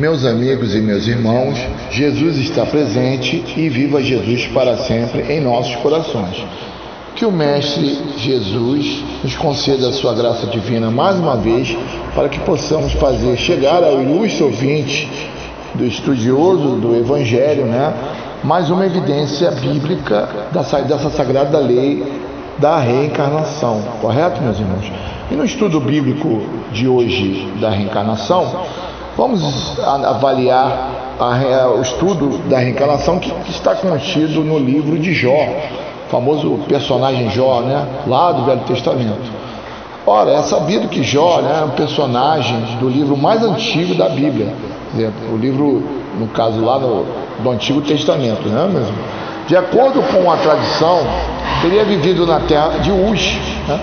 Meus amigos e meus irmãos, Jesus está presente e viva Jesus para sempre em nossos corações. Que o Mestre Jesus nos conceda a sua graça divina mais uma vez, para que possamos fazer chegar ao ilustre ouvinte do estudioso do Evangelho, né? Mais uma evidência bíblica dessa sagrada lei da reencarnação, correto, meus irmãos? E no estudo bíblico de hoje da reencarnação, vamos avaliar a, o estudo da reencarnação que, que está contido no livro de Jó, famoso personagem Jó, né? Lá do Velho Testamento. Ora, é sabido que Jó né, é um personagem do livro mais antigo da Bíblia. O livro, no caso lá no, do Antigo Testamento, né mesmo? De acordo com a tradição, teria vivido na terra de Uz, né?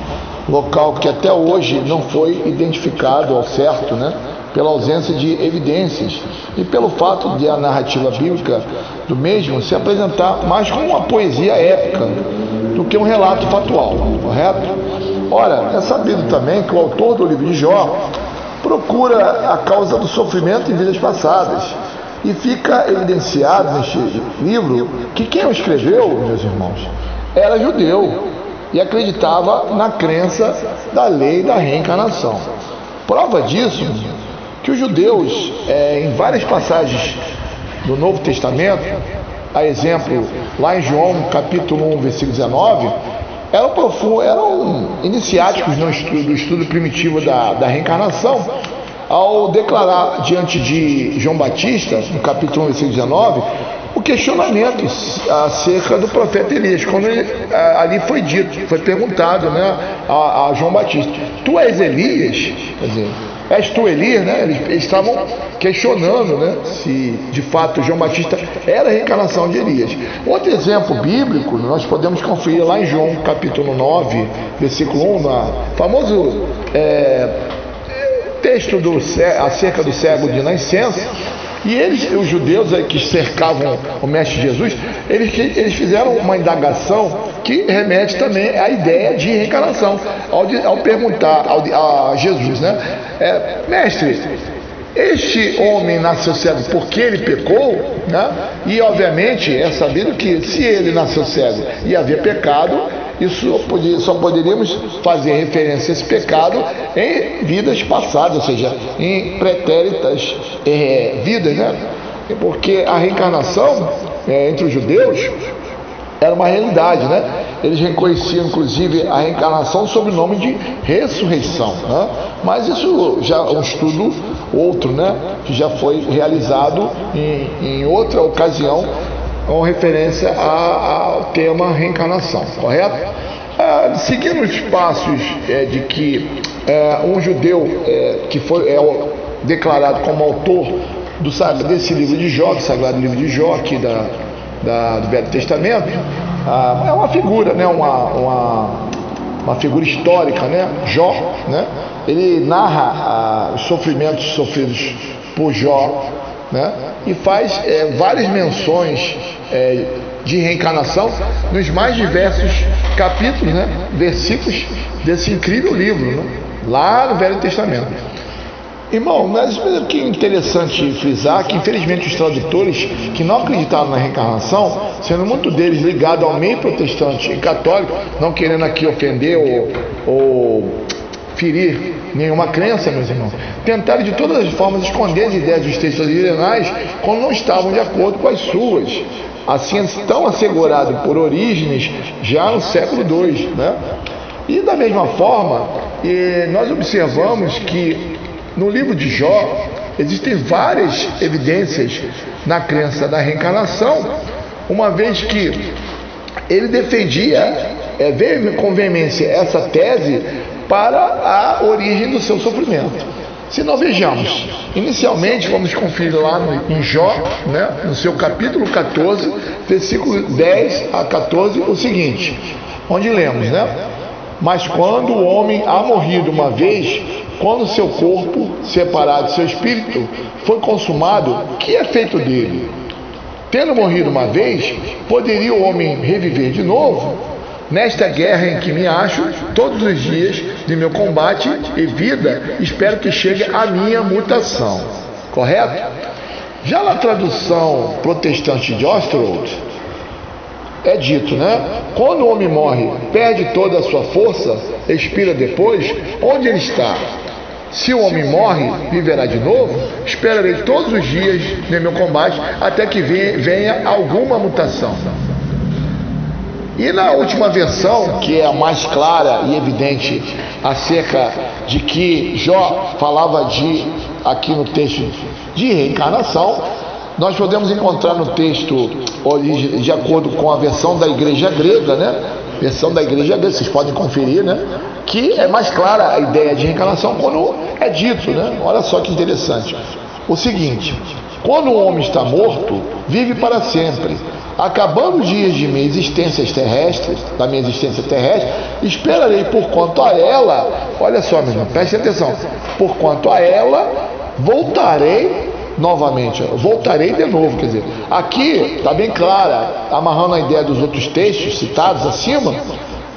local que até hoje não foi identificado ao certo, né? Pela ausência de evidências e pelo fato de a narrativa bíblica do mesmo se apresentar mais como uma poesia épica do que um relato factual, correto? Ora, é sabido também que o autor do livro de Jó procura a causa do sofrimento em vidas passadas. E fica evidenciado neste livro que quem o escreveu, meus irmãos, era judeu e acreditava na crença da lei da reencarnação. Prova disso que os judeus, é, em várias passagens do Novo Testamento, a exemplo, lá em João capítulo 1, versículo 19, eram, profundo, eram iniciáticos no estudo, do estudo primitivo da, da reencarnação, ao declarar diante de João Batista, no capítulo 1, versículo 19, o questionamento acerca do profeta Elias, quando ele, ali foi dito, foi perguntado né, a, a João Batista: Tu és Elias? Quer dizer, És tu Elias, né? Eles, estavam questionando, né? Se de fato João Batista era a reencarnação de Elias. Outro exemplo bíblico, nós podemos conferir lá em João capítulo 9, versículo 1, na famoso é, texto do, acerca do cego de nascença e eles, os judeus que cercavam o Mestre Jesus, eles, eles fizeram uma indagação que remete também à ideia de reencarnação. Ao, ao perguntar ao, a Jesus, né? É, mestre, este homem nasceu cego porque ele pecou, né? e obviamente é sabido que se ele nasceu cego e havia pecado, isso só poderíamos fazer referência a esse pecado em vidas passadas, ou seja, em pretéritas é, vidas, né? Porque a reencarnação é, entre os judeus era uma realidade, né? Eles reconheciam, inclusive, a reencarnação sob o nome de ressurreição, né? Mas isso já é um estudo outro, né? Que já foi realizado em, em outra ocasião com referência ao tema reencarnação, correto? Ah, seguindo os passos é, de que é, um judeu é, que foi é, declarado como autor do, desse livro de Jó, do Sagrado Livro de Jó, aqui da, da do Velho Testamento, ah, é uma figura, né, uma, uma, uma, figura histórica, né, Jó, né, ele narra ah, os sofrimentos sofridos por Jó, né, e faz é, várias menções é, de reencarnação nos mais diversos capítulos, né, versículos desse incrível livro, né, lá no Velho Testamento. Irmão, mas que interessante frisar que infelizmente os tradutores que não acreditaram na reencarnação, sendo muito deles ligados ao meio protestante e católico, não querendo aqui ofender ou, ou ferir nenhuma crença, meus irmãos, tentaram de todas as formas esconder as ideias dos textos originais quando não estavam de acordo com as suas assim tão assegurado por Orígenes já no século II. Né? E da mesma forma, nós observamos que no livro de Jó existem várias evidências na crença da reencarnação, uma vez que ele defendia, é, veio com veemência essa tese para a origem do seu sofrimento. Se nós vejamos, inicialmente vamos conferir lá no, em Jó, né, no seu capítulo 14, versículo 10 a 14, o seguinte, onde lemos, né? Mas quando o homem há morrido uma vez, quando seu corpo, separado de seu espírito, foi consumado, que é feito dele? Tendo morrido uma vez, poderia o homem reviver de novo? Nesta guerra em que me acho, todos os dias de meu combate e vida, espero que chegue a minha mutação. correto? Já na tradução protestante de Ostrold, é dito, né? Quando o homem morre, perde toda a sua força, expira depois, onde ele está? Se o homem morre, viverá de novo? Esperarei todos os dias no meu combate até que venha alguma mutação. E na última versão, que é a mais clara e evidente acerca de que Jó falava de aqui no texto de reencarnação, nós podemos encontrar no texto de acordo com a versão da igreja grega, né? Versão da igreja grega, vocês podem conferir, né? Que é mais clara a ideia de reencarnação quando é dito, né? Olha só que interessante. O seguinte: quando o homem está morto, vive para sempre. Acabando os dias de minha existência terrestre, da minha existência terrestre, esperarei por quanto a ela, olha só, meu irmão, preste atenção, por quanto a ela voltarei novamente, voltarei de novo, quer dizer, aqui está bem clara, amarrando a ideia dos outros textos citados acima,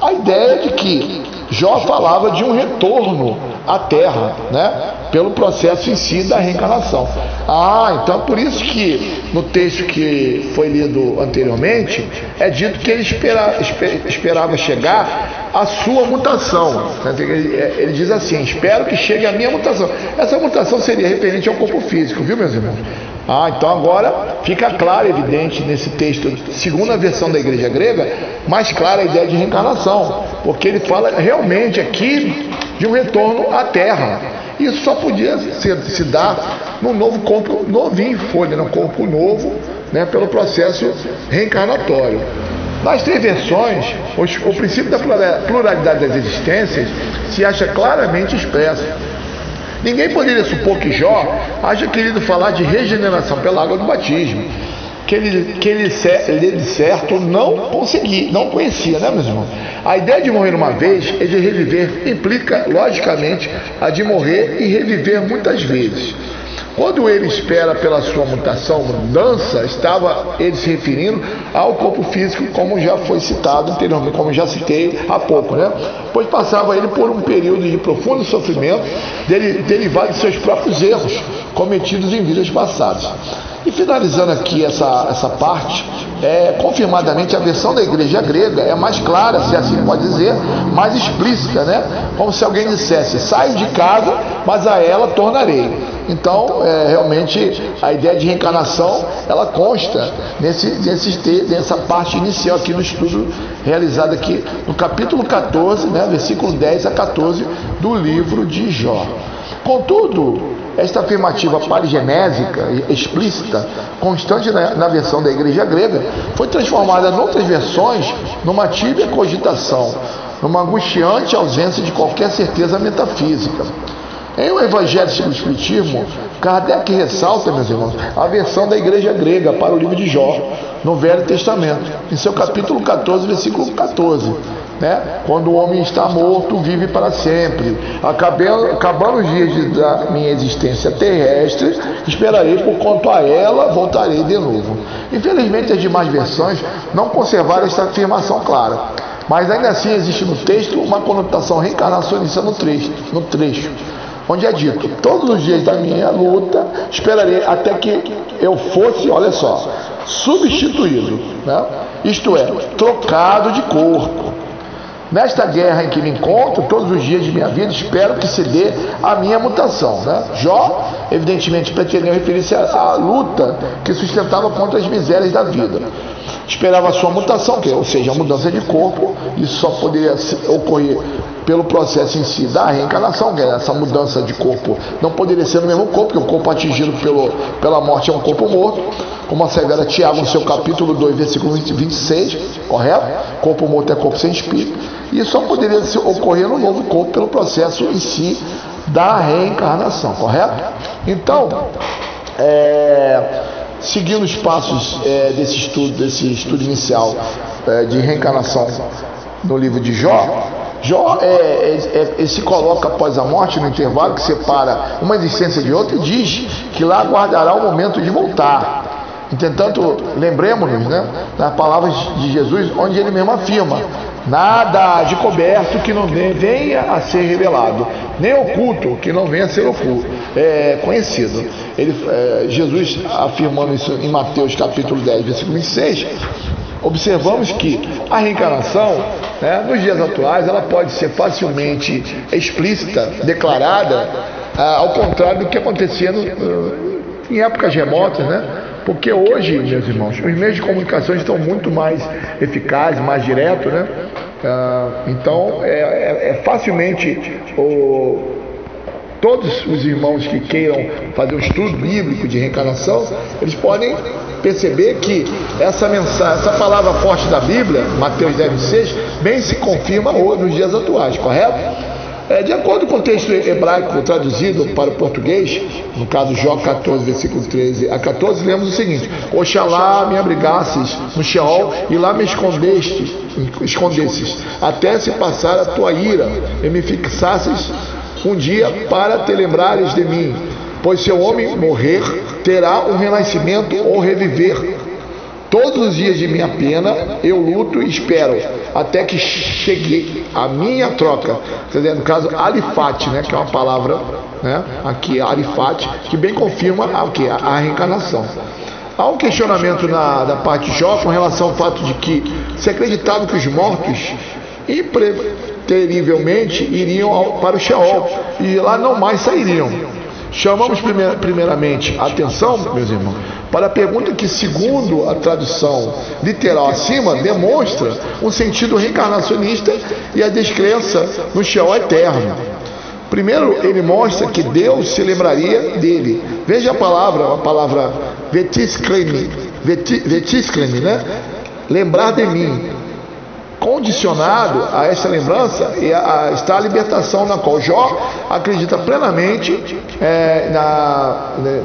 a ideia de que Jó falava de um retorno à terra, né? Pelo processo em si da reencarnação. Ah, então por isso que no texto que foi lido anteriormente é dito que ele espera, esperava chegar a sua mutação. Ele diz assim: espero que chegue a minha mutação. Essa mutação seria referente ao corpo físico, viu, meus irmãos? Ah, então agora fica claro, evidente, nesse texto, segundo a versão da igreja grega, mais clara a ideia de reencarnação, porque ele fala realmente aqui de um retorno à Terra. Isso só podia se, se dar num novo corpo novinho, folha, num corpo novo, né, pelo processo reencarnatório. Nas três versões, o princípio da pluralidade das existências se acha claramente expresso. Ninguém poderia supor que Jó haja querido falar de regeneração pela água do batismo, que ele, que ele, ele de certo não conseguia, não conhecia, né, meus irmãos? A ideia de morrer uma vez e de reviver implica, logicamente, a de morrer e reviver muitas vezes. Quando ele espera pela sua mutação, mudança, estava ele se referindo ao corpo físico, como já foi citado anteriormente, como já citei há pouco, né? Pois passava ele por um período de profundo sofrimento derivado de seus próprios erros cometidos em vidas passadas. E finalizando aqui essa, essa parte, é, confirmadamente a versão da igreja grega é mais clara, se assim pode dizer, mais explícita, né? Como se alguém dissesse: saio de casa, mas a ela tornarei. Então, é, realmente, a ideia de reencarnação ela consta nesse, nesse, nessa parte inicial aqui no estudo realizado aqui no capítulo 14, né, versículo 10 a 14 do livro de Jó. Contudo, esta afirmativa parigenésica, explícita, constante na, na, versão da igreja grega, foi transformada em outras versões numa tíbia cogitação, numa angustiante ausência de qualquer certeza metafísica. Em O Evangelho segundo o Espiritismo, Kardec ressalta, meus irmãos, a versão da igreja grega para o livro de Jó, no Velho Testamento, em seu capítulo 14, versículo 14. Né? Quando o homem está morto, vive para sempre. Acabando, os dias da minha existência terrestre, esperarei por quanto a ela voltarei de novo. Infelizmente, as demais versões não conservaram esta afirmação clara. Mas ainda assim existe no texto uma conotação reencarnacionista no trecho. No trecho onde é dito: Todos os dias da minha luta esperarei até que eu fosse, olha só, substituído, né? isto é, trocado de corpo. Nesta guerra em que me encontro, todos os dias de minha vida, espero que se dê a minha mutação. Né? Jó, evidentemente, pretendeu referir-se à, à luta que sustentava contra as misérias da vida. Esperava a sua mutação, que, ou seja, a mudança de corpo, isso só poderia ocorrer pelo processo em si da reencarnação, que essa mudança de corpo não poderia ser no mesmo corpo, porque o corpo atingido pelo, pela morte é um corpo morto, como assevera Tiago no seu capítulo 2, versículo 26, correto? Corpo morto é corpo sem espírito. E só poderia ocorrer no novo corpo pelo processo em si da reencarnação, correto? Então, é, seguindo os passos é, desse estudo, desse estudo inicial é, de reencarnação no livro de Jó, Jó é, é, é, se coloca após a morte no intervalo que separa uma existência de outra e diz que lá aguardará o momento de voltar. Entretanto, lembremos-nos né, das palavras de Jesus, onde ele mesmo afirma: nada de coberto que não venha a ser revelado, nem oculto que não venha a ser oculto, é, conhecido. Ele, é, Jesus afirmando isso em Mateus capítulo 10, versículo 26, observamos que a reencarnação, né, nos dias atuais, ela pode ser facilmente explícita, declarada, ah, ao contrário do que acontecia no, em épocas remotas, né? Porque hoje, meus irmãos, os meios de comunicação estão muito mais eficazes, mais diretos, né? Ah, então, é, é, é facilmente o, todos os irmãos que queiram fazer um estudo bíblico de reencarnação, eles podem perceber que essa mensagem, essa palavra forte da Bíblia, Mateus 10,6, bem se confirma hoje, nos dias atuais, correto? É, de acordo com o texto hebraico traduzido para o português, no caso Jó 14, versículo 13 a 14, lemos o seguinte: Oxalá me abrigasses no Sheol e lá me escondeste, escondesses, até se passar a tua ira e me fixasses um dia para te lembrares de mim. Pois se o homem morrer, terá um renascimento ou reviver Todos os dias de minha pena eu luto e espero até que chegue a minha troca. Quer dizer, no caso, alifate, né, que é uma palavra né, aqui, alifate, que bem confirma a, o que? a reencarnação. Há um questionamento na, da parte de Jó com relação ao fato de que se acreditava que os mortos impreterivelmente iriam ao, para o Sheol e lá não mais sairiam. Chamamos primeiramente a atenção, meus irmãos, para a pergunta que, segundo a tradução literal acima, demonstra um sentido reencarnacionista e a descrença no Sheol eterno. Primeiro, ele mostra que Deus se lembraria dele. Veja a palavra, a palavra vetiscleme, vetiscleme, né? Lembrar de mim condicionado a essa lembrança está a libertação na qual Jó acredita plenamente é, na, né,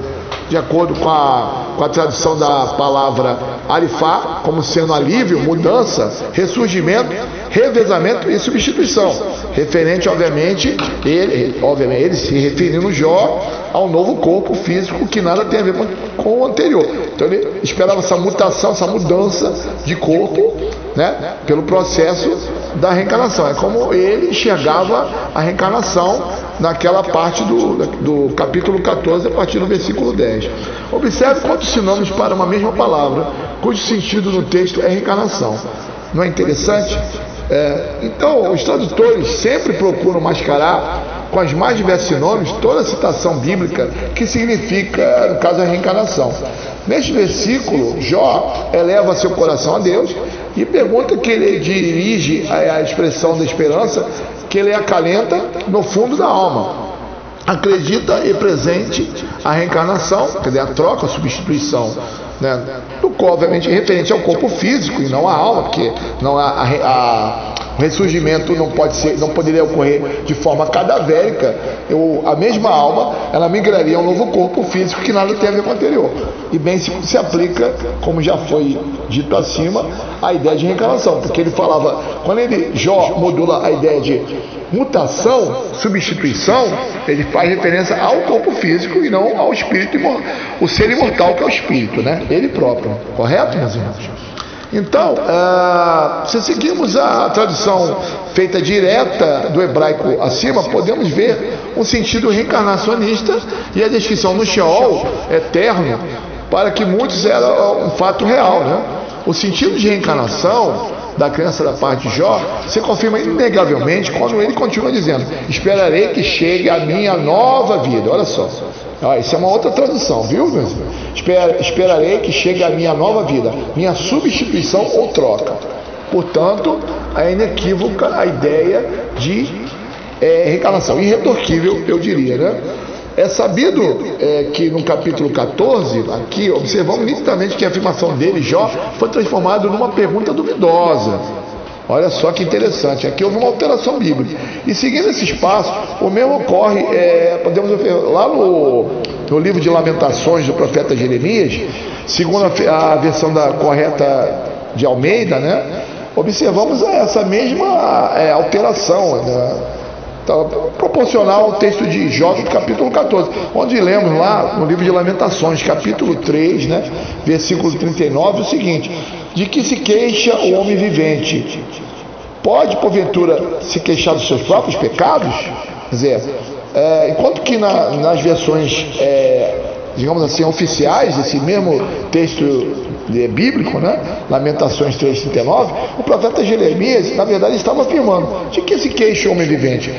de acordo com a, com a tradução da palavra alifá, como sendo alívio, mudança, ressurgimento, revezamento e substituição. Referente, obviamente, ele, obviamente, ele se referindo Jó ao novo corpo físico que nada tem a ver com, o anterior. Então ele esperava essa mutação, essa mudança de corpo, né, pelo processo da reencarnação. É como ele enxergava a reencarnação naquela parte do, do capítulo 14, a partir do versículo 10. Observe quantos sinônimos para uma mesma palavra, cujo sentido no texto é reencarnação. Não é interessante? É, então, os tradutores sempre procuram mascarar com os mais diversos sinônimos toda a citação bíblica que significa, no caso, a reencarnação. Neste versículo, Jó eleva seu coração a Deus e pergunta que ele dirige a expressão da esperança que ele acalenta no fundo da alma. Acredita e presente a reencarnação, quer dizer, a troca, a substituição, né? do qual, obviamente, referente ao corpo físico e não à alma, porque não a, a, o ressurgimento não pode ser, não poderia ocorrer de forma cadavérica. Eu, a mesma alma, ela migraria a um novo corpo físico que nada tem a ver com o anterior. E bem se, se aplica, como já foi dito acima, a ideia de reencarnação, porque ele falava, quando ele Jó modula a ideia de mutação, substituição, ele faz referência ao corpo físico e não ao espírito, o ser imortal que é o espírito, né? Ele próprio, correto, meus irmãos? Então, uh, se seguirmos a tradução feita direta do hebraico acima, podemos ver um sentido reencarnacionista e a descrição no Sheol eterno, para que muitos era um fato real. Né? O sentido de reencarnação da crença da parte de Jó se confirma inegavelmente quando ele continua dizendo: Esperarei que chegue a minha nova vida. Olha só. Ah, isso é uma outra tradução, viu? Esper, esperarei que chegue a minha nova vida, minha substituição ou troca. Portanto, é inequívoca a ideia de é, reencarnação. Irretorquível, eu diria, né? É sabido é, que no capítulo 14, aqui, observamos nitidamente que a afirmação dele, Jó, foi transformada numa pergunta duvidosa. Olha só que interessante, aqui houve uma alteração bíblica. E seguindo esse espaço, o mesmo ocorre, é, podemos lá no, no, livro de Lamentações do profeta Jeremias, segundo a, a versão da correta de Almeida, né, observamos essa mesma é, alteração. Né, proporcional ao texto de Jó, capítulo 14, onde lemos lá no livro de Lamentações, capítulo 3, né, versículo 39, o seguinte: De que se queixa o homem vivente? Pode, porventura, se queixar dos seus próprios pecados? Quer dizer, é, enquanto que na, nas versões, é, digamos assim, oficiais, esse mesmo texto é bíblico, né? Lamentações 3,39, o profeta Jeremias, na verdade, estava afirmando: de que se queixa o homem vivente?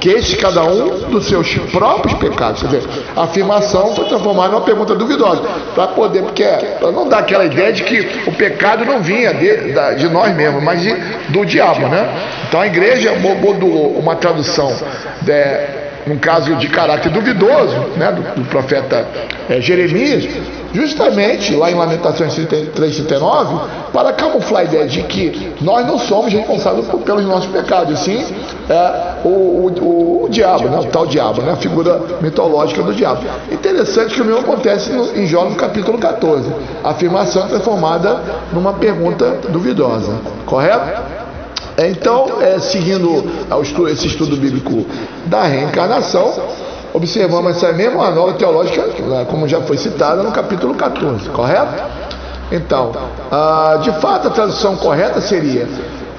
Queixe cada um dos seus próprios pecados. Quer dizer, a afirmação foi transformada numa pergunta duvidosa, para poder, porque para não dar aquela ideia de que o pecado não vinha de, de nós mesmos, mas de, do diabo, né? Então a igreja modulou uma tradução. De, num caso de caráter duvidoso, né, do, do profeta é, Jeremias, justamente lá em Lamentações 3,39, para camuflar a ideia de que nós não somos responsáveis pelos nossos pecados, sim é, o, o, o, diabo, né, o tal diabo, né, a figura mitológica do diabo. Interessante que o mesmo acontece no, em Jó no capítulo 14. A afirmação é transformada numa pergunta duvidosa, correto? Então, é, seguindo esse estudo bíblico da reencarnação, observamos essa mesma nova teológica, né, como já foi citada no capítulo 14, correto? Então, ah, de fato, a tradução correta seria: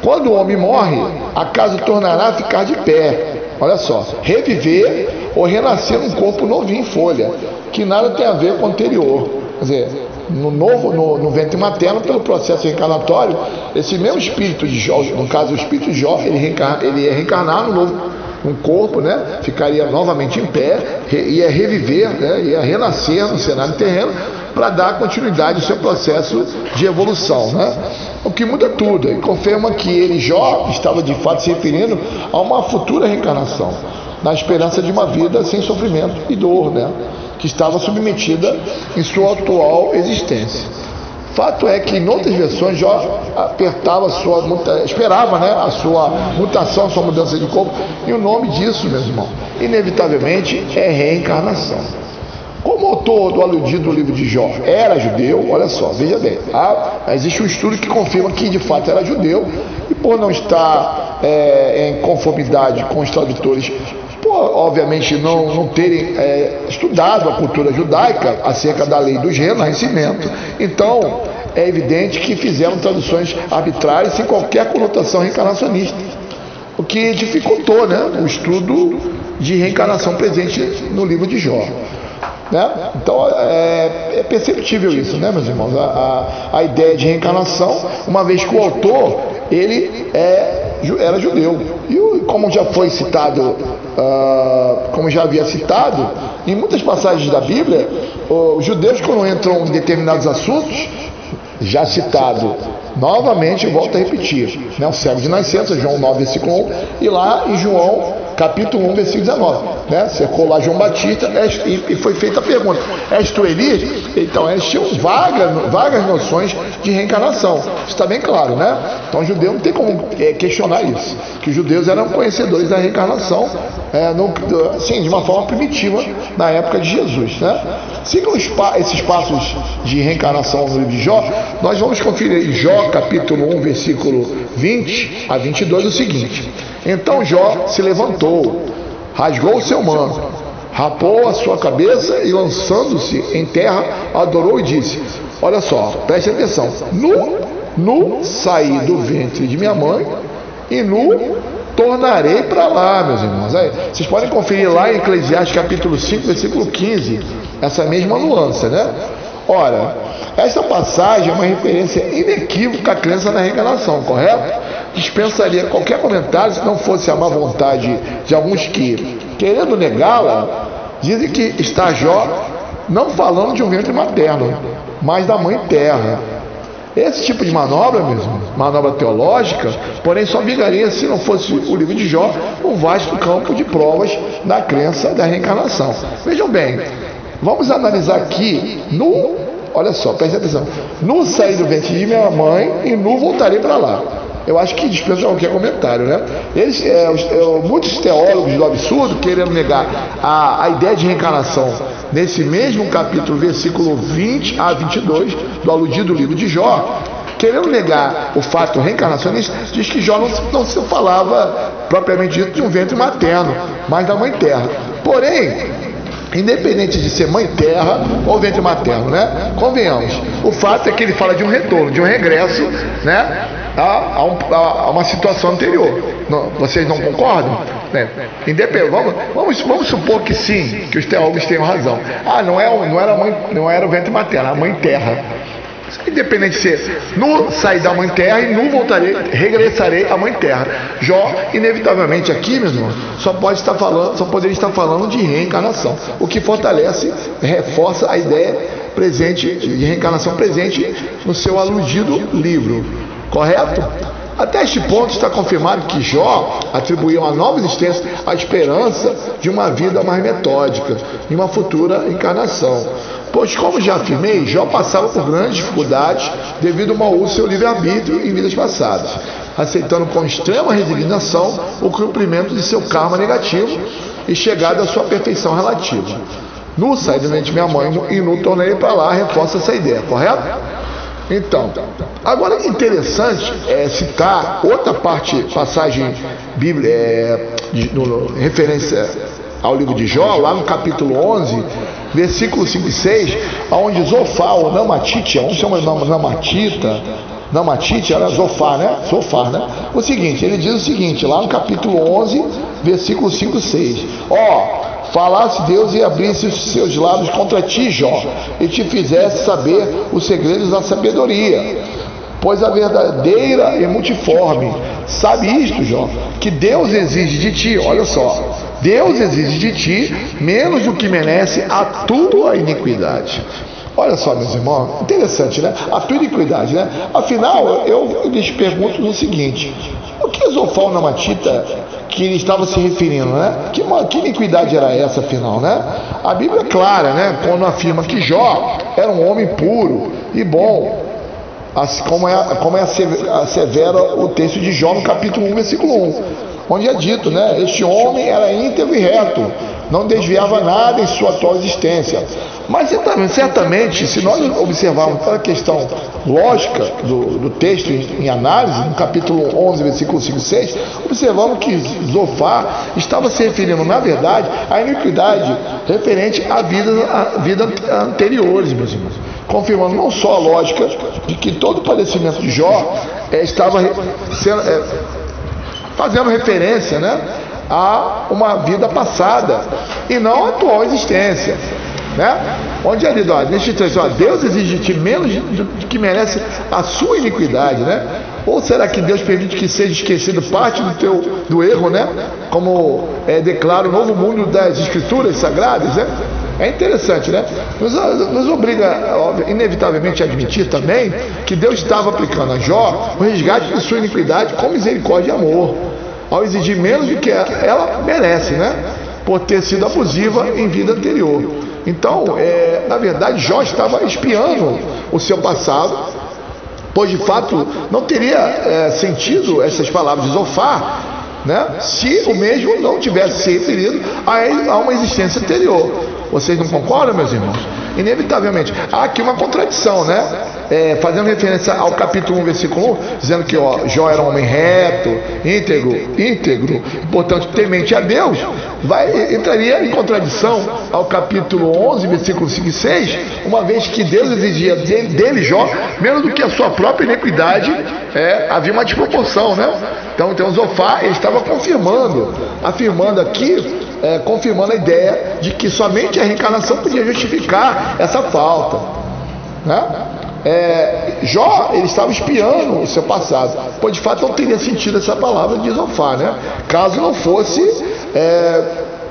quando o homem morre, a casa tornará a ficar de pé. Olha só, reviver ou renascer um corpo novinho em folha, que nada tem a ver com o anterior. Quer dizer, no novo, no, no ventre materno, pelo processo reencarnatório, esse mesmo espírito de Jó, no caso o espírito de Jó, ele, reencarna, ele ia reencarnar no novo um corpo, né? Ficaria novamente em pé, ia reviver, né? ia renascer no cenário terreno para dar continuidade ao seu processo de evolução, né? O que muda tudo e confirma que ele, Jó, estava de fato se referindo a uma futura reencarnação, na esperança de uma vida sem sofrimento e dor, né? Que estava submetida em sua atual existência. Fato é que em outras versões Jó apertava sua esperava né, a sua mutação, a sua mudança de corpo, e o nome disso, meus irmãos, inevitavelmente é reencarnação. Como o autor do aludido livro de Jó era judeu, olha só, veja bem, há, existe um estudo que confirma que de fato era judeu, e por não estar é, em conformidade com os tradutores obviamente não, não terem é, estudado a cultura judaica acerca da lei do renascimento, então é evidente que fizeram traduções arbitrárias sem qualquer conotação reencarnacionista, o que dificultou né, o estudo de reencarnação presente no livro de Jó. Né? Então é, é, perceptível isso, né, meus irmãos? A, a, a, ideia de reencarnação, uma vez que o autor ele é, era judeu. E como já foi citado, uh, como já havia citado, em muitas passagens da Bíblia, os judeus quando entram em determinados assuntos, já citado novamente, eu volto a repetir, né, o cego de nascença, João 9, versículo 1, e lá em João capítulo 1, versículo 19. Né? Cercou lá João Batista e foi feita a pergunta: És tu Elias? Então eles tinham vagas, vagas noções de reencarnação. Isso está bem claro, né? Então judeu não tem como é, questionar isso. Que os judeus eram conhecedores da reencarnação é, no, assim, de uma forma primitiva na época de Jesus. Né? Sigam esses passos de reencarnação no livro de Jó, nós vamos conferir Jó capítulo 1, versículo 20 a 22 o seguinte. Então Jó se levantou, rasgou o seu manto, rapou a sua cabeça e, lançando-se em terra, adorou e disse: Olha só, preste atenção. Nu, nu saí do ventre de minha mãe e nu tornarei para lá, meus irmãos. Aí, vocês podem conferir lá em Eclesiastes capítulo 5, versículo 15, essa mesma nuance, né? Ora, esta passagem é uma referência inequívoca à crença na reencarnação, correto? Dispensaria qualquer comentário se não fosse a má vontade de alguns que, querendo negá-la, dizem que está Jó não falando de um ventre materno, mas da mãe terra. Esse tipo de manobra mesmo, manobra teológica, porém só vingaria se não fosse o livro de Jó um vasto campo de provas da crença da reencarnação. Vejam bem, vamos analisar aqui no Olha só, presta atenção. Nu saí do ventre de minha mãe e nu voltarei para lá. Eu acho que dispensa qualquer comentário, né? Eles, é, os, é, muitos teólogos do absurdo querendo negar a, a ideia de reencarnação nesse mesmo capítulo, versículo 20 a 22 do aludido livro de Jó, querendo negar o fato reencarnacionista, diz que Jó não, não se falava propriamente dito de um ventre materno, mas da mãe terra. Porém, independente de ser mãe terra ou ventre materno, né? Convenhamos. O fato é que ele fala de um retorno, de um regresso, né? A, a, um, a uma situação anterior. Não, vocês não concordam? Né? Independente, vamos, vamos, vamos supor que sim, que os teólogos tenham razão. Ah, não, é, não, era mãe, não era o ventre materno, a mãe terra. Independente de ser nu sair da mãe terra e nu voltarei, regressarei à mãe terra. Jó, inevitavelmente aqui, meu irmão, só pode estar falando, só poderia estar falando de reencarnação. O que fortalece, reforça a ideia presente de reencarnação presente no seu aludido livro. Correto? Até este ponto está confirmado que Jó atribuiu uma nova existência à esperança de uma vida mais metódica em uma futura encarnação. Pois, como já afirmei, Jó passava por grandes dificuldades devido ao mau uso do seu livre-arbítrio em vidas passadas, aceitando com extrema resignação o cumprimento de seu karma negativo e chegada à sua perfeição relativa. No sair de minha mãe e no tornei para lá reforça essa ideia, correto? Então, agora interessante é citar outra parte, passagem bíblica, é, de, referência ao livro de Jó, lá no capítulo 11, versículo 5 e 6, onde Zofá, ou Namatite, um chama Namatita, Namatite era Zofá, né? Zofar, né? O seguinte, ele diz o seguinte, lá no capítulo 11, versículo 5 e 6, ó, falasse Deus e abrisse os seus lábios contra ti, Jó, e te fizesse saber os segredos da sabedoria, pois a verdadeira e multiforme, sabe isto, Jó, que Deus exige de ti, olha só, Deus exige de ti menos do que merece a tua iniquidade. Olha só, meus irmãos, interessante, né? A tua iniquidade, né? Afinal, eu lhes pergunto o seguinte: o que Zofal na Matita que ele estava se referindo, né? Que, que iniquidade era essa, afinal, né? A Bíblia é clara, né? Quando afirma que Jó era um homem puro e bom, assim como é, como é severa o texto de Jó no capítulo 1, versículo 1 onde é dito, né? Este homem era íntegro e reto, não desviava nada em sua atual existência. Mas certamente, se nós observarmos a questão lógica do, do texto em, em, análise, no capítulo 11, versículo 5 e 6, observamos que Zofar estava se referindo, na verdade, à iniquidade referente à vida, à vida anteriores, meus irmãos. Confirmando não só a lógica de que todo o padecimento de Jó é, estava sendo. É, fazendo referência né, a uma vida passada e não a atual existência. Né? Onde é lido, ó, neste texto, ó, Deus exige de ti menos do que merece a sua iniquidade, né? Ou será que Deus permite que seja esquecido parte do teu do erro, né? Como é, declara o novo mundo das escrituras sagradas, né? É interessante, né? Nos, nos obriga, inevitavelmente, a admitir também que Deus estava aplicando a Jó o resgate de sua iniquidade com misericórdia e amor, ao exigir menos do que ela merece, né? Por ter sido abusiva em vida anterior. Então, é, na verdade, Jó estava espiando o seu passado, pois de fato não teria é, sentido essas palavras de Zofar né? se o mesmo não tivesse se referido a, a uma existência anterior. Vocês não concordam, meus irmãos? Inevitavelmente. Há aqui uma contradição, né? É, fazendo referência ao capítulo 1, versículo 1, dizendo que ó, Jó era um homem reto, íntegro, íntegro, portanto temente a Deus, vai, entraria em contradição ao capítulo 11, versículo 5 e 6, uma vez que Deus exigia dele, Jó, menos do que a sua própria iniquidade, é, havia uma desproporção, né? Então, então ele estava confirmando, afirmando aqui é, confirmando a ideia de que somente a reencarnação podia justificar essa falta. Né? É, Jó ele estava espiando o seu passado, pois de fato não teria sentido essa palavra de Zofar, né? caso não fosse é,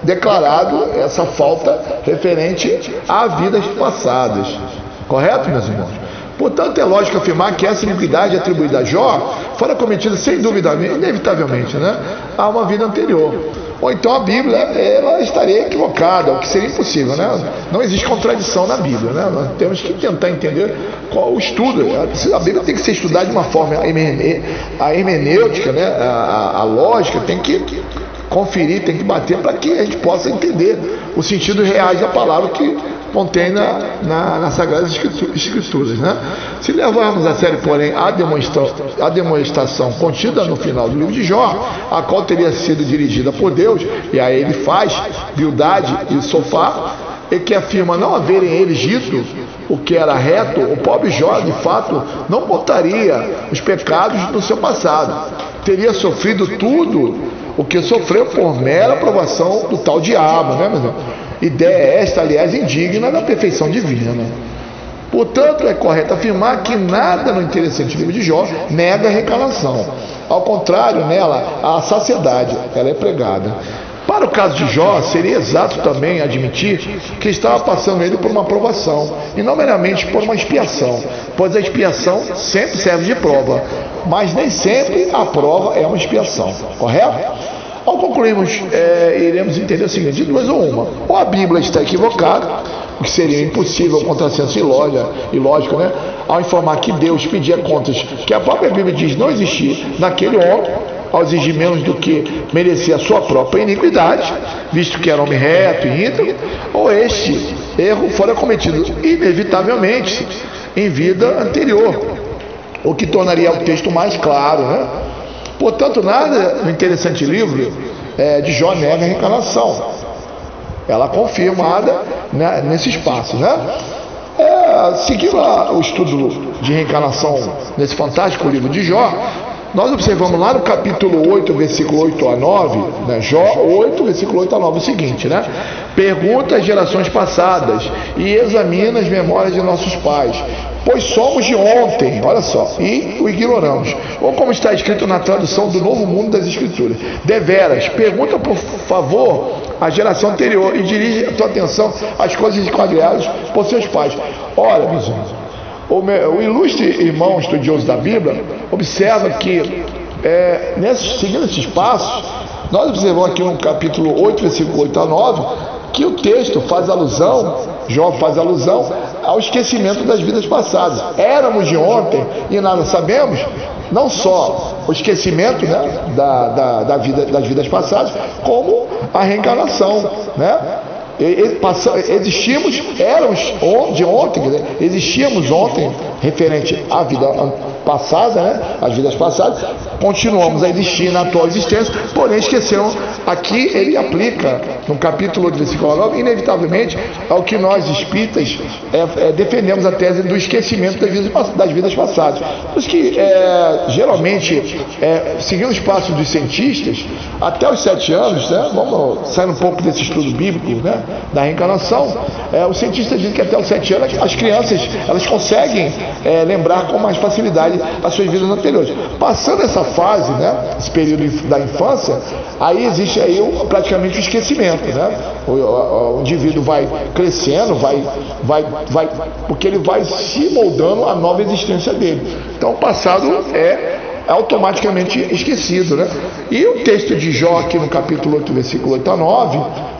declarado essa falta referente a vidas passadas. Correto, meus irmãos? Portanto, é lógico afirmar que essa iniquidade atribuída a Jó fora cometida sem dúvida, inevitavelmente, né, a uma vida anterior. Ou então a Bíblia ela estaria equivocada, o que seria impossível, né? Não existe contradição na Bíblia, né? Nós temos que tentar entender qual o estudo. A Bíblia tem que ser estudada de uma forma a hermenêutica, né? A, a, a lógica tem que conferir, tem que bater para que a gente possa entender o sentido real da palavra que contém na, na, nas Sagradas Escrituras. Né? Se levarmos a sério, porém, a, demonstra, a demonstração contida no final do livro de Jó, a qual teria sido dirigida por Deus, e aí ele faz Bildade e Sofá, e que afirma não haverem eles dito o que era reto, o pobre Jó, de fato, não botaria os pecados no seu passado. Teria sofrido tudo o que sofreu por mera aprovação do tal diabo, né, meu irmão? Ideia esta, aliás, indigna da perfeição divina. Portanto, é correto afirmar que nada no interessante livro de Jó nega a reencarnação. Ao contrário, nela, a saciedade, ela é pregada. Para o caso de Jó, seria exato também admitir que estava passando ele por uma provação, e não meramente por uma expiação, pois a expiação sempre serve de prova, mas nem sempre a prova é uma expiação, correto? Ao concluirmos, é, iremos entender o seguinte: duas ou uma. Ou a Bíblia está equivocada, o que seria impossível, contrassenso e lógico, né? Ao informar que Deus pedia contas que a própria Bíblia diz não existir naquele homem, ao exigir menos do que merecia a sua própria iniquidade, visto que era homem reto e íntegro, ou este erro fora cometido inevitavelmente em vida anterior, o que tornaria o texto mais claro. Né? Portanto, nada no interessante livro é, de Jó nega a reencarnação. Ela confirmada né, nesse espaço. Né? É, seguindo o estudo de reencarnação nesse fantástico livro de Jó, nós observamos lá no capítulo 8, versículo 8 a 9, né? Jó 8, versículo 8 a 9, o seguinte, né? Pergunta às gerações passadas e examina as memórias de nossos pais, pois somos de ontem, olha só, e o ignoramos. Ou como está escrito na tradução do Novo Mundo das Escrituras. Deveras, pergunta por favor à geração anterior e dirige a tua atenção às coisas enquadradas por seus pais. Olha, meus irmãos, o, ilustre irmão estudioso da Bíblia observa que, é, nesses, seguindo esses passos, nós observamos aqui no capítulo 8, versículo 8 a 9, que o texto faz alusão, Jó faz alusão ao esquecimento das vidas passadas. Éramos de ontem e nada sabemos, não só o esquecimento né, da, da, da vida, das vidas passadas, como a reencarnação. Né? Existimos, éramos de ontem, existíamos ontem referente à vida passada, né? as vidas passadas, continuamos a existir na atual existência, porém esqueceram, aqui ele aplica no capítulo do versículo 9, inevitavelmente ao que nós espíritas é, é, defendemos a tese do esquecimento das vidas, das vidas passadas. Por isso que é, geralmente, é, seguindo os passos dos cientistas, até os sete anos, né? vamos sair um pouco desse estudo bíblico né? da reencarnação, é, os cientistas dizem que até os sete anos as crianças elas conseguem é, lembrar com mais facilidade as suas vidas anteriores. Passando essa fase, né, esse período da infância, aí existe aí praticamente o esquecimento, né? O, o, o, indivíduo vai crescendo, vai, vai, vai, porque ele vai se moldando a nova existência dele. Então, o passado é automaticamente esquecido, né? E o texto de Jó aqui no capítulo 8, versículo 8 a 9,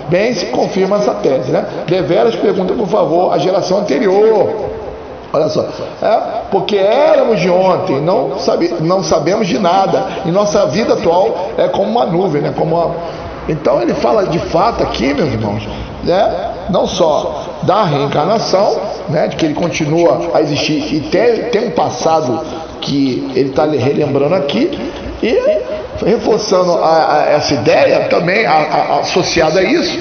bem se confirma essa tese, né? Deveras pergunta, por favor, a geração anterior Olha só, é, porque éramos de ontem, não, sabe, não sabemos de nada, e nossa vida atual é como uma nuvem, né? como uma... Então ele fala de fato aqui, meus irmãos, né? não só da reencarnação, né? de que ele continua a existir e tem, tem um passado que ele está relembrando aqui, e reforçando a, a, essa ideia também a, associada a isso,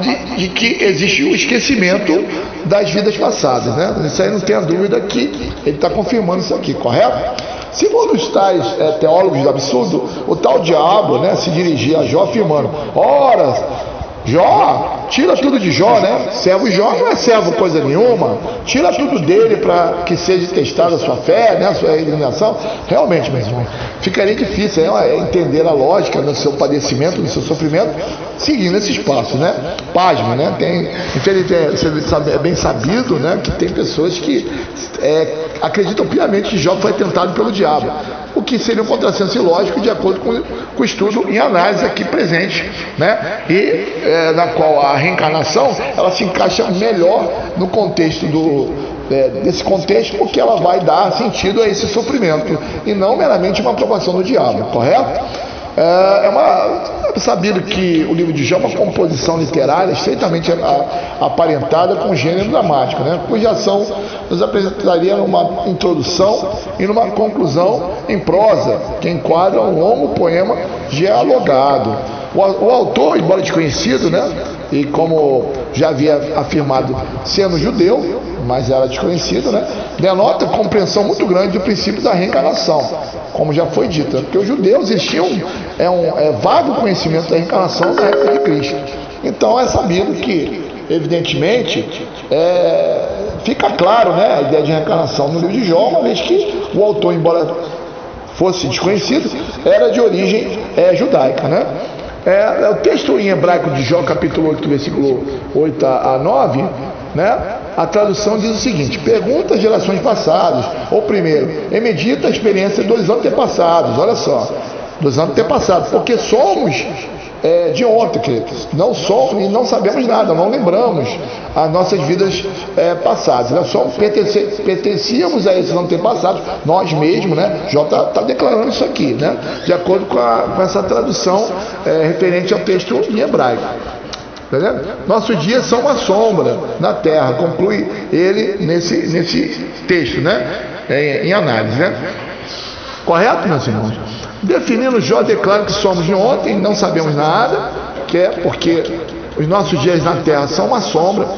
de, de, que existe o esquecimento das vidas passadas. Né? Isso aí não tem a dúvida que ele está confirmando isso aqui, correto? Segundo os tais é, teólogos do absurdo, o tal diabo né, se dirigia a Jó afirmando: Ora, Jó, tira tudo de Jó, né? Servo Jó não é servo coisa nenhuma. Tira tudo dele para que seja testada a sua fé, né? a sua iluminação. Realmente, meu irmão, ficaria difícil é, entender a lógica do seu padecimento, do seu sofrimento, seguindo esses passos, né? Pasme, né? Tem, infelizmente, é bem sabido, né? Que tem pessoas que é, acreditam piamente que Jó foi tentado pelo diabo que seria um contrassenso ilógico de acordo com, com o estudo em análise aqui presente, né? e é, na qual a reencarnação ela se encaixa melhor no contexto do, é, desse contexto, porque ela vai dar sentido a esse sofrimento e não meramente uma aprovação do diabo, correto? É, é uma sabido que o livro de Jó é uma composição literária estreitamente aparentada com o gênero dramático, né? cuja ação nos apresentaria numa introdução e numa conclusão em prosa, que enquadra um longo poema dialogado. O, o autor, embora desconhecido, né? E como já havia afirmado, sendo judeu, mas era desconhecido, né? denota compreensão muito grande do princípio da reencarnação, como já foi dito, porque os judeus existiam é um é, vago conhecimento da reencarnação na época de Cristo. Então é sabido que, evidentemente, é, fica claro né, a ideia de reencarnação no livro de Jó, uma vez que o autor, embora fosse desconhecido, era de origem é, judaica. Né? É, é, o texto em hebraico de Jó, capítulo 8, versículo 8 a 9, né? A tradução diz o seguinte: pergunta às gerações passadas, ou primeiro, e medita a experiência dos antepassados, olha só, dos antepassados, porque somos é, de ontem, queridos. Não somos e não sabemos nada, não lembramos as nossas vidas é, passadas. Somos, pertence, pertencíamos a esses antepassados, nós mesmos, né? Jó está tá declarando isso aqui, né? De acordo com, a, com essa tradução é, referente ao texto em hebraico. Tá Nossos dias são uma sombra na terra, conclui ele nesse, nesse texto, né? É, em análise, né? Correto, meus irmãos? Definindo Jó, declara que somos de ontem, não sabemos nada, que é porque os nossos dias na terra são uma sombra.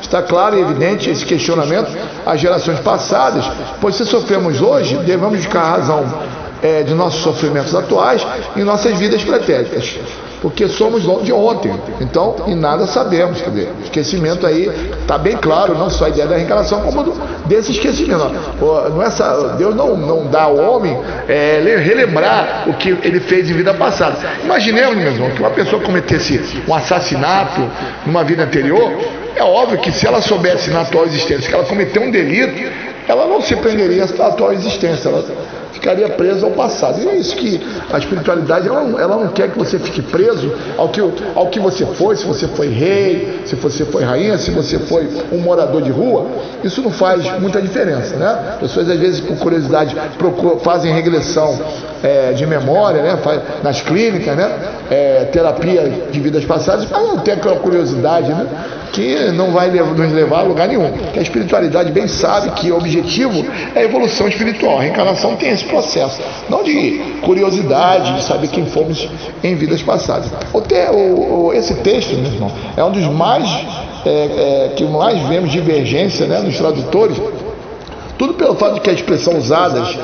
Está claro e evidente esse questionamento às gerações passadas, pois se sofremos hoje, devemos buscar razão é, de nossos sofrimentos atuais em nossas vidas pretéritas porque somos de ontem. Então, em nada sabemos. Quer dizer, esquecimento aí está bem claro, não só a ideia da reencarnação, como do, desse esquecimento. Não é essa, Deus não, não dá ao homem é, relembrar o que ele fez em vida passada. Imaginemos, meu irmão, que uma pessoa cometesse um assassinato numa vida anterior, é óbvio que se ela soubesse na atual existência que ela cometeu um delito, ela não se prenderia à atual existência. Ela, ficaria preso ao passado. E é isso que a espiritualidade, ela, ela não quer que você fique preso ao que, ao que você foi, se você foi rei, se você foi rainha, se você foi um morador de rua. Isso não faz muita diferença, né? Pessoas às vezes por curiosidade procuram, fazem regressão é, de memória, né? Nas clínicas, né? É, terapia de vidas passadas, mas não tem aquela curiosidade, né? que não vai nos levar a lugar nenhum. Que a espiritualidade bem sabe que o objetivo é a evolução espiritual. A reencarnação tem esse processo, não de curiosidade, de saber quem fomos em vidas passadas. O, o, esse texto, meu irmão, é um dos mais é, é, que mais vemos divergência né, nos tradutores, tudo pelo fato de que a expressão usadas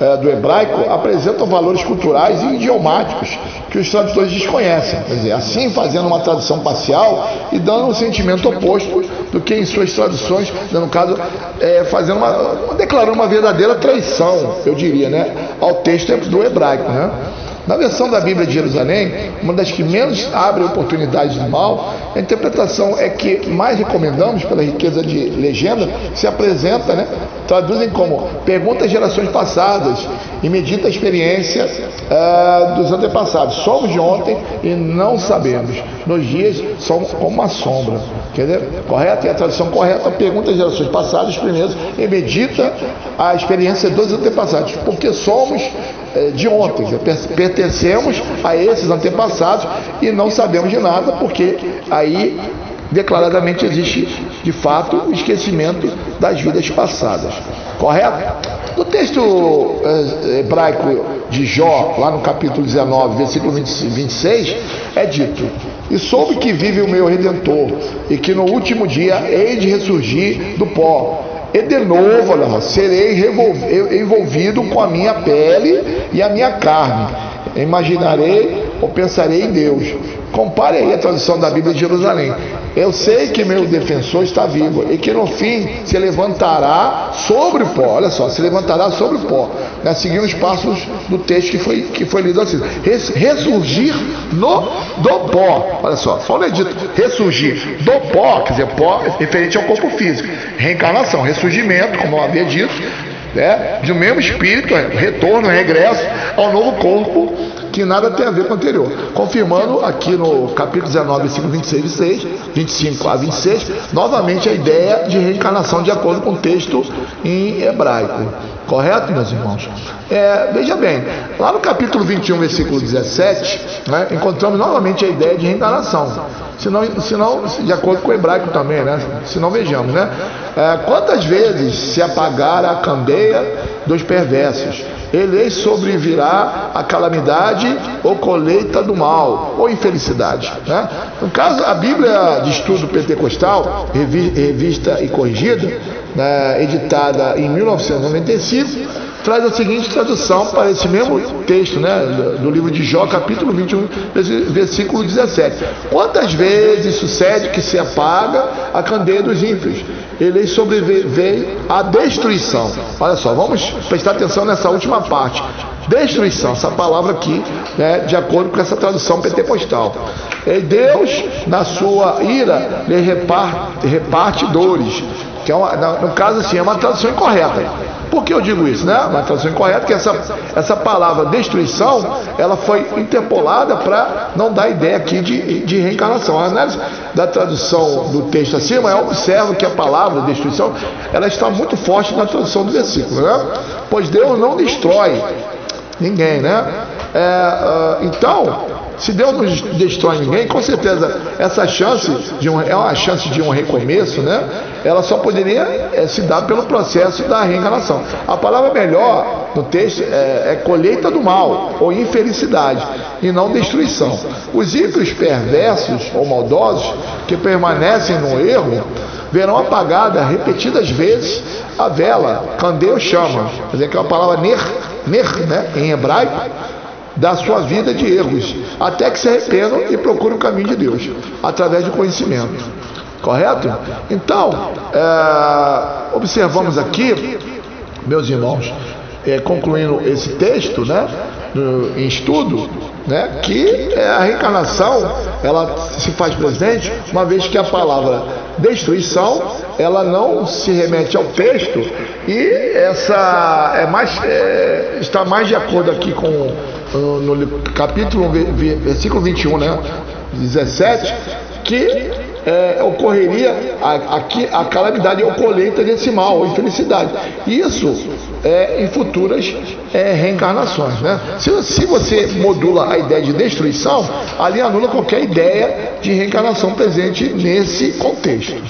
é, do hebraico apresentam valores culturais e idiomáticos que os tradutores desconhecem. Quer dizer, assim fazendo uma tradução parcial e dando um sentimento oposto do que em suas traduções, no caso, é, fazendo uma, declarando uma verdadeira traição, eu diria, né, ao texto do hebraico, né? Na versão da Bíblia de Jerusalém, uma das que menos abre oportunidades do mal, a interpretação é que mais recomendamos, pela riqueza de legenda, se apresenta, né, traduzem como pergunta às gerações passadas e medita a experiência uh, dos antepassados. Somos de ontem e não sabemos. Nos dias somos como uma sombra. Dizer, correto? E a tradução correta pergunta às gerações passadas primeiro e medita a experiência dos antepassados. Porque somos de ontem, pertencemos a esses antepassados e não sabemos de nada, porque aí declaradamente existe de fato o esquecimento das vidas passadas. Correto? No texto eh, hebraico de Jó, lá no capítulo 19, versículo 26, é dito: E soube que vive o meu redentor, e que no último dia hei de ressurgir do pó. E de novo, olha, serei envolvido com a minha pele e a minha carne. Imaginarei ou pensarei em Deus. Compare aí a tradução da Bíblia de Jerusalém. Eu sei que meu defensor está vivo e que no fim se levantará sobre o pó. Olha só, se levantará sobre o pó. Né? Seguindo os passos do texto que foi, que foi lido assim. Ressurgir no, do pó. Olha só, olha é dito. Ressurgir do pó, quer dizer, pó referente ao corpo físico. Reencarnação, ressurgimento, como eu havia dito, né? de um mesmo espírito, retorno, regresso ao novo corpo que nada tem a ver com o anterior. Confirmando aqui no capítulo 19, versículo 26, 26, 25 a 26, novamente a ideia de reencarnação de acordo com o texto em hebraico. Correto, meus irmãos? É, veja bem, lá no capítulo 21, versículo 17, né, encontramos novamente a ideia de reencarnação. Se não, se não, de acordo com o hebraico também, né? Se não vejamos, né? É, quantas vezes se apagar a candeia dos perversos? Ele sobrevirá a calamidade ou colheita do mal ou infelicidade. Né? No caso, a Bíblia de Estudo Pentecostal, revista e corrigida, né, editada em 1995, traz a seguinte tradução para esse mesmo texto, né, do livro de Jó, capítulo 21, versículo 17. Quantas vezes sucede que se apaga a candeia dos ímpios? Ele sobreveio à destruição. Olha só, vamos prestar atenção nessa última parte. Destruição, essa palavra aqui, né, de acordo com essa tradução pentecostal. E Deus, na sua ira, lhe reparte, reparte dores. Que é uma, no caso, assim, é uma tradução incorreta. Por que eu digo isso? Né? Uma tradução incorreta, que essa, essa palavra destruição, ela foi interpolada para não dar ideia aqui de, de reencarnação. A análise da tradução do texto acima, eu observo que a palavra destruição, ela está muito forte na tradução do versículo, né? Pois Deus não destrói ninguém, né? É, uh, então, se Deus não destrói ninguém, com certeza essa chance de um, é uma chance de um recomeço, né? Ela só poderia é, se dar pelo processo da reencarnação. A palavra melhor no texto é, é colheita do mal ou infelicidade e não destruição. Os ímpios perversos ou maldosos que permanecem no erro verão apagada repetidas vezes a vela, candeia chama. Quer dizer, que é a palavra ner, ner né, em hebraico da sua vida de erros, até que se arrependam e procurem o caminho de Deus, através do conhecimento. Correto? Então, é, observamos aqui, meus irmãos, é, concluindo esse texto, né, no, em estudo, né, que é, a reencarnação ela se faz presente uma vez que a palavra destruição ela não se remete ao texto e essa é mais é, está mais de acordo aqui com no capítulo, versículo 21, né? 17, que é, ocorreria aqui a, a, calamidade ou colheita desse mal, ou infelicidade. Isso é, em futuras é, reencarnações. Né? Se, se você modula a ideia de destruição, ali anula qualquer ideia de reencarnação presente nesse contexto.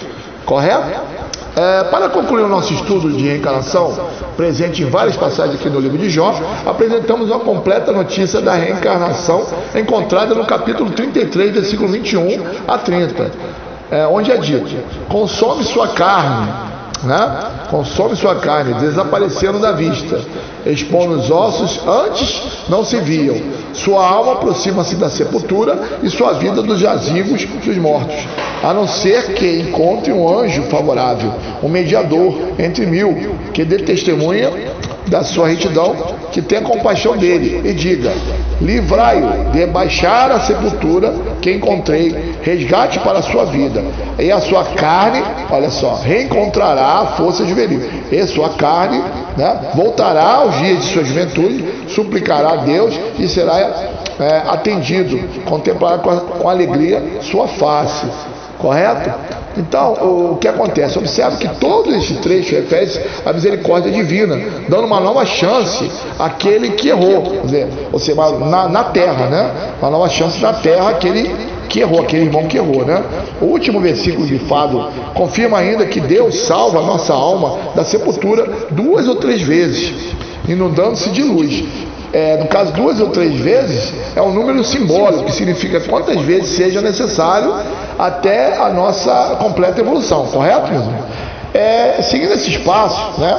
Correto? É, para concluir o nosso estudo de reencarnação, presente em várias passagens aqui no livro de Jó, apresentamos uma completa notícia da reencarnação encontrada no capítulo 33, versículo 21 a 30, é, onde é dito: consome sua carne né? consome sua carne, desaparecendo da vista, expondo os ossos, antes não se viam. Sua alma aproxima-se da sepultura e sua vida dos jazigos dos mortos, a não ser que encontre um anjo favorável, um mediador entre mil, que dê testemunha da sua retidão, que tenha compaixão dele e diga: Livrai-o de baixar a sepultura que encontrei, resgate para a sua vida, e a sua carne, olha só, reencontrará a força juvenil, e sua carne né, voltará aos dias de sua juventude, suplicará a Deus e será é, atendido, contemplará com, com alegria sua face. Correto? Então, o que acontece? Observe que todo esse trecho refere à misericórdia divina, dando uma nova chance àquele que errou, quer dizer, ou seja, na, na terra, né? Uma nova chance na terra àquele que errou, aquele irmão que errou, né? O último versículo de Fado confirma ainda que Deus salva a nossa alma da sepultura duas ou três vezes, inundando-se de luz é, no caso duas ou três vezes, é um número simbólico, que significa quantas vezes seja necessário até a nossa completa evolução, correto, meu irmão? É, seguindo esse espaço, né?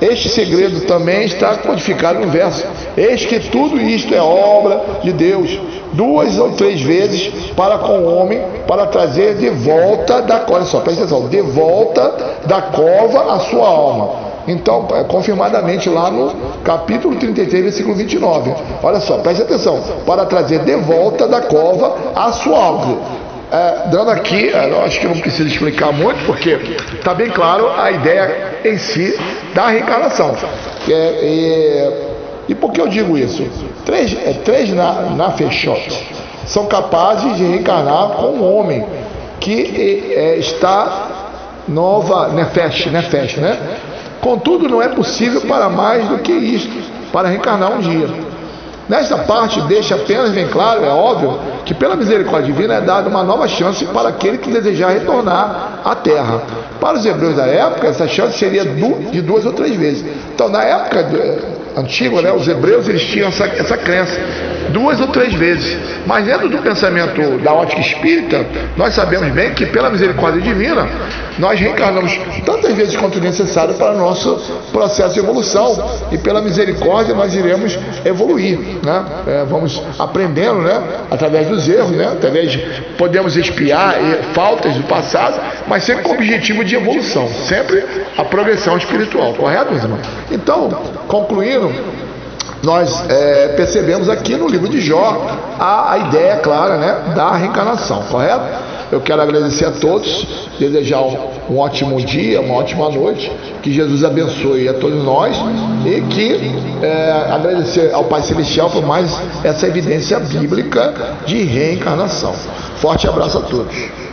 Este segredo também está codificado no verso. Eis que tudo isto é obra de Deus, duas ou três vezes para com o homem, para trazer de volta da cova, só presta atenção, de volta da cova a sua alma então, é confirmadamente lá no capítulo 33, versículo 29. Olha só, preste atenção. Para trazer de volta da cova a sua alma. É, dando aqui, é, eu acho que não precisa explicar muito, porque está bem claro a ideia em si da reencarnação. É, E por que eu digo isso? Três, é, três na, na são capazes de reencarnar com um homem que é, está nova, nefesh, nefesh, né? Contudo, não é possível para mais do que isto, para reencarnar um dia. Nesta parte, deixa apenas bem claro, é óbvio, que pela misericórdia divina é dada uma nova chance para aquele que desejar retornar à terra. Para os hebreus da época, essa chance seria de duas ou três vezes. Então, na época antiga, né, os hebreus eles tinham essa, essa crença duas ou três vezes. Mas dentro do pensamento da ótica espírita, nós sabemos bem que pela misericórdia divina, nós reencarnamos tantas vezes quanto necessário para o nosso processo de evolução. E pela misericórdia nós iremos evoluir. Né? É, vamos aprendendo né? através dos erros, né? através de, podemos espiar faltas do passado, mas sempre com o objetivo de evolução, sempre a progressão espiritual, correto, meus irmãos? Então, concluindo, nós é, percebemos aqui no livro de Jó a, a ideia clara né, da reencarnação, correto? Eu quero agradecer a todos, desejar um, um, ótimo dia, uma ótima noite, que Jesus abençoe a todos nós e que é, agradecer ao Pai Celestial por mais essa evidência bíblica de reencarnação. Forte abraço a todos.